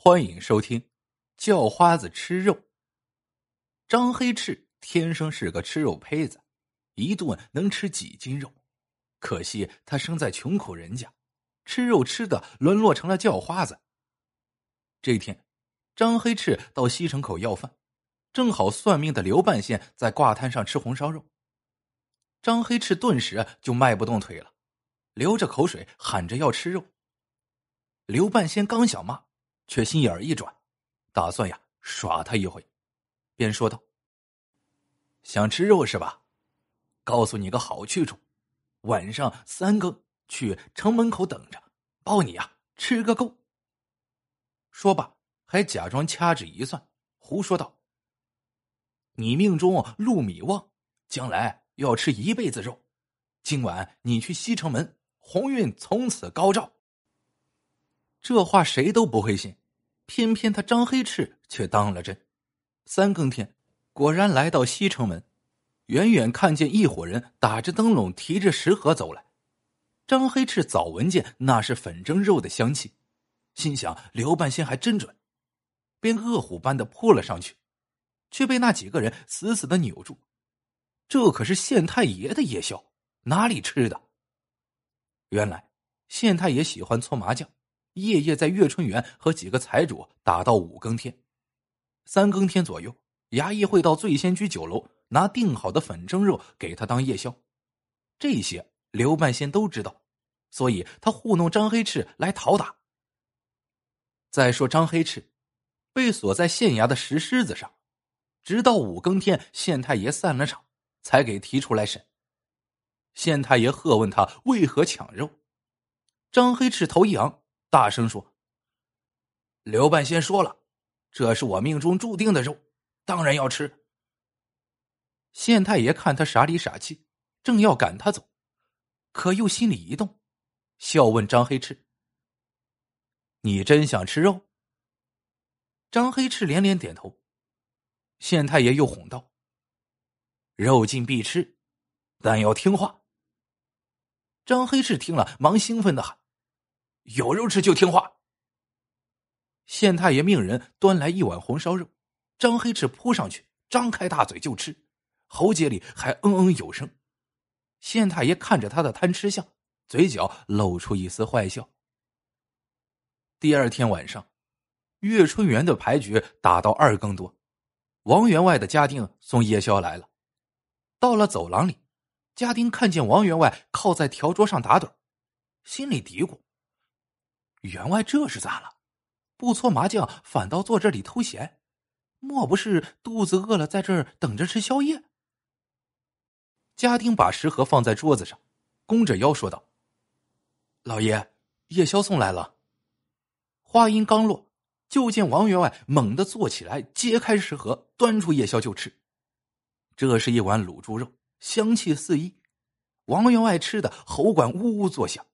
欢迎收听《叫花子吃肉》。张黑赤天生是个吃肉胚子，一顿能吃几斤肉。可惜他生在穷苦人家，吃肉吃的沦落成了叫花子。这天，张黑赤到西城口要饭，正好算命的刘半仙在挂摊上吃红烧肉。张黑赤顿时就迈不动腿了，流着口水喊着要吃肉。刘半仙刚想骂。却心眼一转，打算呀耍他一回，便说道：“想吃肉是吧？告诉你个好去处，晚上三更去城门口等着，包你呀吃个够。”说罢，还假装掐指一算，胡说道：“你命中禄米旺，将来要吃一辈子肉。今晚你去西城门，鸿运从此高照。”这话谁都不会信，偏偏他张黑翅却当了真。三更天，果然来到西城门，远远看见一伙人打着灯笼，提着食盒走来。张黑翅早闻见那是粉蒸肉的香气，心想刘半仙还真准，便饿虎般的扑了上去，却被那几个人死死的扭住。这可是县太爷的夜宵，哪里吃的？原来县太爷喜欢搓麻将。夜夜在月春园和几个财主打到五更天，三更天左右，衙役会到醉仙居酒楼拿订好的粉蒸肉给他当夜宵。这些刘半仙都知道，所以他糊弄张黑赤来讨打。再说张黑赤被锁在县衙的石狮子上，直到五更天，县太爷散了场，才给提出来审。县太爷喝问他为何抢肉，张黑赤头一昂。大声说：“刘半仙说了，这是我命中注定的肉，当然要吃。”县太爷看他傻里傻气，正要赶他走，可又心里一动，笑问张黑赤：“你真想吃肉？”张黑赤连连点头。县太爷又哄道：“肉尽必吃，但要听话。”张黑赤听了，忙兴奋的喊。有肉吃就听话。县太爷命人端来一碗红烧肉，张黑翅扑上去，张开大嘴就吃，喉结里还嗯嗯有声。县太爷看着他的贪吃相，嘴角露出一丝坏笑。第二天晚上，月春园的牌局打到二更多，王员外的家丁送夜宵来了。到了走廊里，家丁看见王员外靠在条桌上打盹，心里嘀咕。员外这是咋了？不搓麻将，反倒坐这里偷闲，莫不是肚子饿了，在这儿等着吃宵夜？家丁把食盒放在桌子上，弓着腰说道：“老爷，夜宵送来了。”话音刚落，就见王员外猛地坐起来，揭开食盒，端出夜宵就吃。这是一碗卤猪肉，香气四溢，王员外吃的喉管呜呜作响。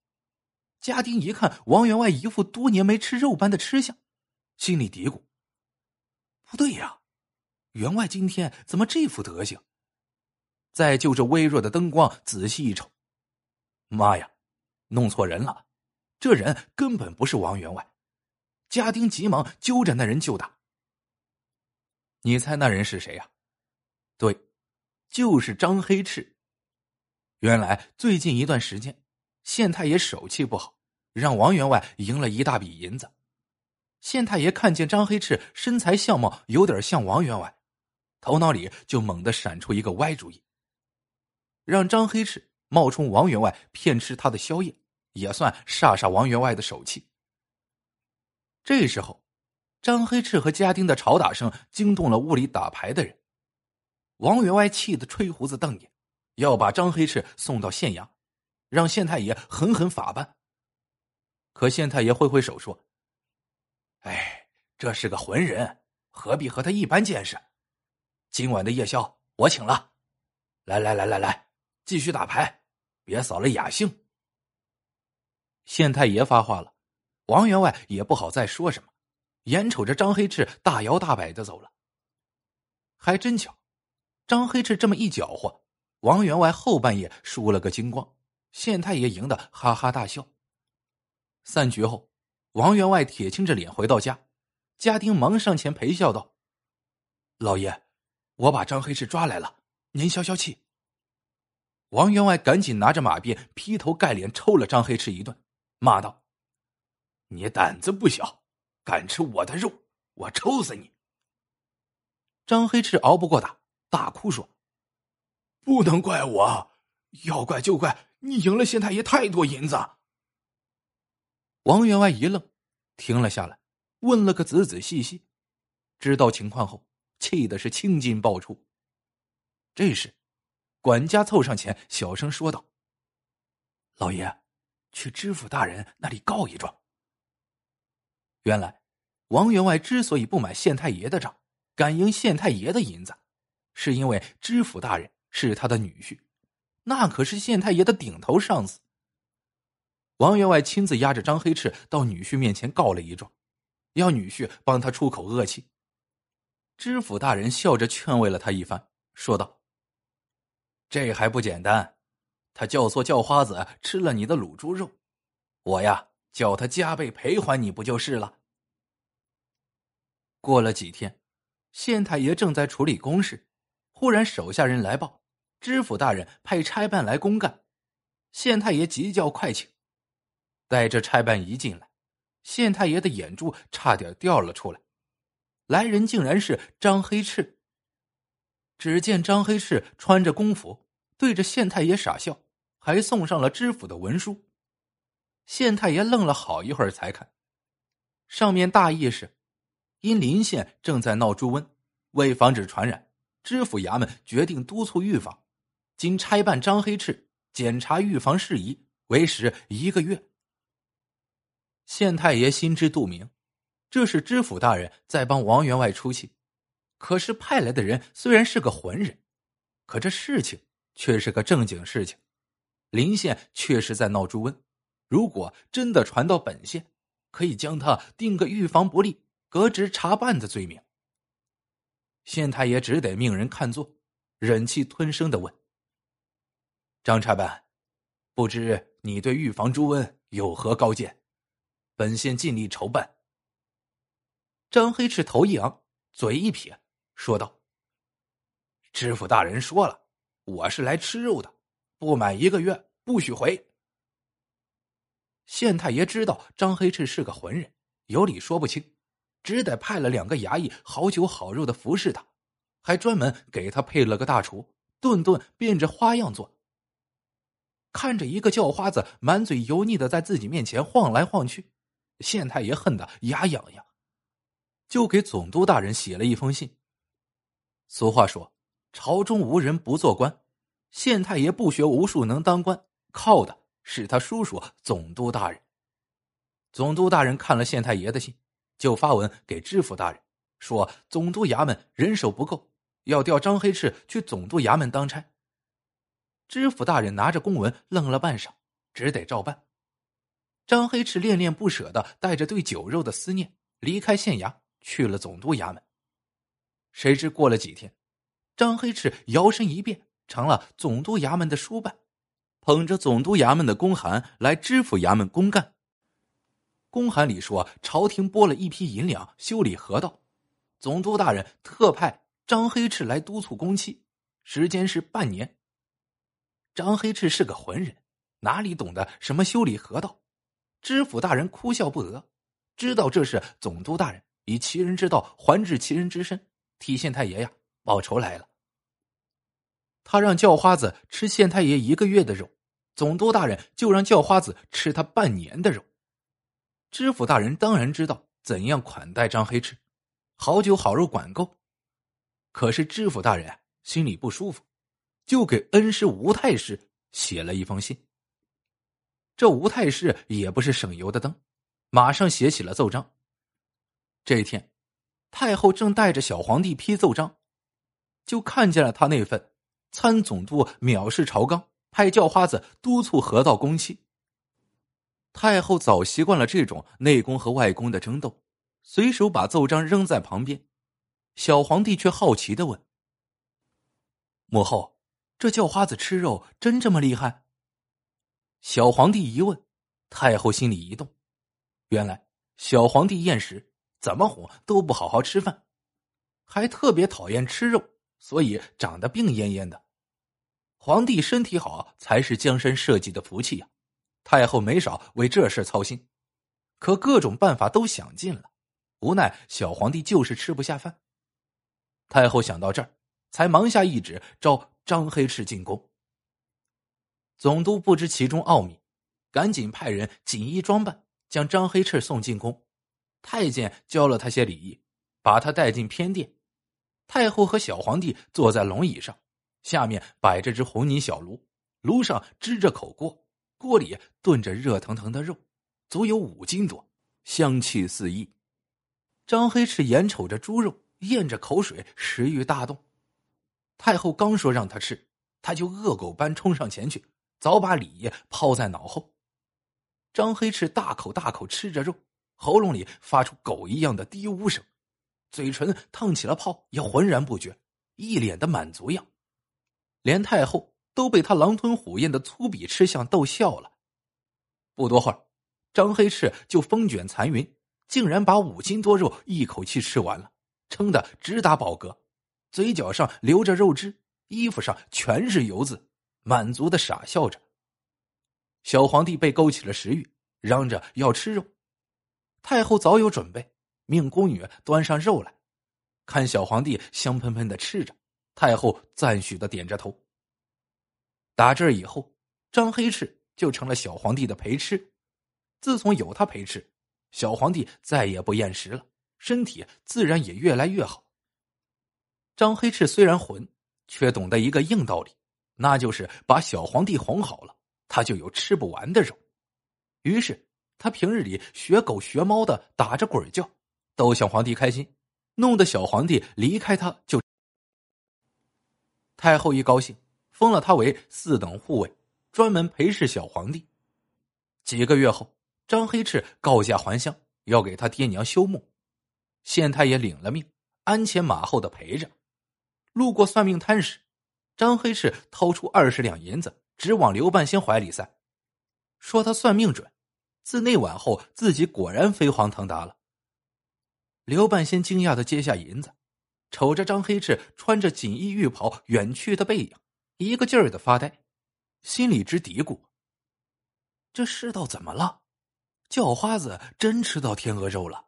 家丁一看王员外一副多年没吃肉般的吃相，心里嘀咕：“不对呀，员外今天怎么这副德行？”再就着微弱的灯光仔细一瞅，妈呀，弄错人了！这人根本不是王员外。家丁急忙揪着那人就打。你猜那人是谁呀？对，就是张黑赤。原来最近一段时间，县太爷手气不好。让王员外赢了一大笔银子，县太爷看见张黑赤身材相貌有点像王员外，头脑里就猛地闪出一个歪主意，让张黑赤冒充王员外骗吃他的宵夜，也算煞煞王员外的手气。这时候，张黑赤和家丁的吵打声惊动了屋里打牌的人，王员外气得吹胡子瞪眼，要把张黑赤送到县衙，让县太爷狠狠法办。可县太爷挥挥手说：“哎，这是个浑人，何必和他一般见识？今晚的夜宵我请了。来来来来来，继续打牌，别扫了雅兴。”县太爷发话了，王员外也不好再说什么，眼瞅着张黑赤大摇大摆的走了。还真巧，张黑赤这么一搅和，王员外后半夜输了个精光，县太爷赢得哈哈大笑。散局后，王员外铁青着脸回到家，家丁忙上前陪笑道：“老爷，我把张黑赤抓来了，您消消气。”王员外赶紧拿着马鞭劈头盖脸抽了张黑赤一顿，骂道：“你胆子不小，敢吃我的肉，我抽死你！”张黑赤熬不过打，大哭说：“不能怪我，要怪就怪你赢了县太爷太多银子。”王员外一愣，停了下来，问了个仔仔细细，知道情况后，气的是青筋爆出。这时。管家凑上前，小声说道：“老爷，去知府大人那里告一状。”原来，王员外之所以不买县太爷的账，敢赢县太爷的银子，是因为知府大人是他的女婿，那可是县太爷的顶头上司。王员外亲自押着张黑赤到女婿面前告了一状，要女婿帮他出口恶气。知府大人笑着劝慰了他一番，说道。这还不简单，他教唆叫花子吃了你的卤猪肉，我呀叫他加倍赔还你不就是了？过了几天，县太爷正在处理公事，忽然手下人来报，知府大人派差办来公干。县太爷急叫快请，带着差办一进来，县太爷的眼珠差点掉了出来，来人竟然是张黑赤。只见张黑赤穿着公服。对着县太爷傻笑，还送上了知府的文书。县太爷愣了好一会儿，才看，上面大意是：因临县正在闹猪瘟，为防止传染，知府衙门决定督促预防。经差办张黑赤检查预防事宜，为时一个月。县太爷心知肚明，这是知府大人在帮王员外出气。可是派来的人虽然是个浑人，可这事情……却是个正经事情，临县确实在闹猪瘟。如果真的传到本县，可以将他定个预防不力、革职查办的罪名。县太爷只得命人看座，忍气吞声的问：“张差办，不知你对预防猪瘟有何高见？本县尽力筹办。”张黑赤头一昂，嘴一撇，说道：“知府大人说了。”我是来吃肉的，不满一个月不许回。县太爷知道张黑赤是个浑人，有理说不清，只得派了两个衙役好酒好肉的服侍他，还专门给他配了个大厨，顿顿变着花样做。看着一个叫花子满嘴油腻的在自己面前晃来晃去，县太爷恨得牙痒痒，就给总督大人写了一封信。俗话说。朝中无人不做官，县太爷不学无术能当官，靠的是他叔叔总督大人。总督大人看了县太爷的信，就发文给知府大人，说总督衙门人手不够，要调张黑赤去总督衙门当差。知府大人拿着公文愣了半晌，只得照办。张黑赤恋恋不舍的带着对酒肉的思念离开县衙，去了总督衙门。谁知过了几天。张黑赤摇身一变成了总督衙门的书办，捧着总督衙门的公函来知府衙门公干。公函里说，朝廷拨了一批银两修理河道，总督大人特派张黑赤来督促工期，时间是半年。张黑赤是个浑人，哪里懂得什么修理河道？知府大人哭笑不得，知道这是总督大人以其人之道还治其人之身，替县太爷呀。报仇来了。他让叫花子吃县太爷一个月的肉，总督大人就让叫花子吃他半年的肉。知府大人当然知道怎样款待张黑赤，好酒好肉管够。可是知府大人心里不舒服，就给恩师吴太师写了一封信。这吴太师也不是省油的灯，马上写起了奏章。这一天，太后正带着小皇帝批奏章。就看见了他那份参总督藐视朝纲，派叫花子督促河道工期。太后早习惯了这种内宫和外宫的争斗，随手把奏章扔在旁边。小皇帝却好奇的问：“母后，这叫花子吃肉真这么厉害？”小皇帝一问，太后心里一动。原来小皇帝厌食，怎么哄都不好好吃饭，还特别讨厌吃肉，所以长得病恹恹的。皇帝身体好才是江山社稷的福气呀，太后没少为这事操心，可各种办法都想尽了，无奈小皇帝就是吃不下饭。太后想到这儿，才忙下懿旨，召张黑赤进宫。总督不知其中奥秘，赶紧派人锦衣装扮，将张黑赤送进宫。太监教了他些礼仪，把他带进偏殿。太后和小皇帝坐在龙椅上，下面摆着只红泥小炉，炉上支着口锅，锅里炖着热腾腾的肉，足有五斤多，香气四溢。张黑赤眼瞅着猪肉，咽着口水，食欲大动。太后刚说让他吃，他就恶狗般冲上前去，早把礼仪抛在脑后。张黑赤大口大口吃着肉。喉咙里发出狗一样的低呜声，嘴唇烫起了泡，也浑然不觉，一脸的满足样。连太后都被他狼吞虎咽的粗鄙吃相逗笑了。不多会儿，张黑赤就风卷残云，竟然把五斤多肉一口气吃完了，撑得直打饱嗝，嘴角上流着肉汁，衣服上全是油渍，满足的傻笑着。小皇帝被勾起了食欲，嚷着要吃肉。太后早有准备，命宫女端上肉来，看小皇帝香喷喷的吃着，太后赞许的点着头。打这以后，张黑翅就成了小皇帝的陪吃。自从有他陪吃，小皇帝再也不厌食了，身体自然也越来越好。张黑翅虽然混，却懂得一个硬道理，那就是把小皇帝哄好了，他就有吃不完的肉。于是。他平日里学狗学猫的打着滚叫，逗小皇帝开心，弄得小皇帝离开他就。太后一高兴，封了他为四等护卫，专门陪侍小皇帝。几个月后，张黑赤告假还乡，要给他爹娘修墓，县太爷领了命，鞍前马后的陪着。路过算命摊时，张黑赤掏出二十两银子，直往刘半仙怀里塞，说他算命准。自那晚后，自己果然飞黄腾达了。刘半仙惊讶的接下银子，瞅着张黑赤穿着锦衣玉袍远去的背影，一个劲儿的发呆，心里直嘀咕：这世道怎么了？叫花子真吃到天鹅肉了？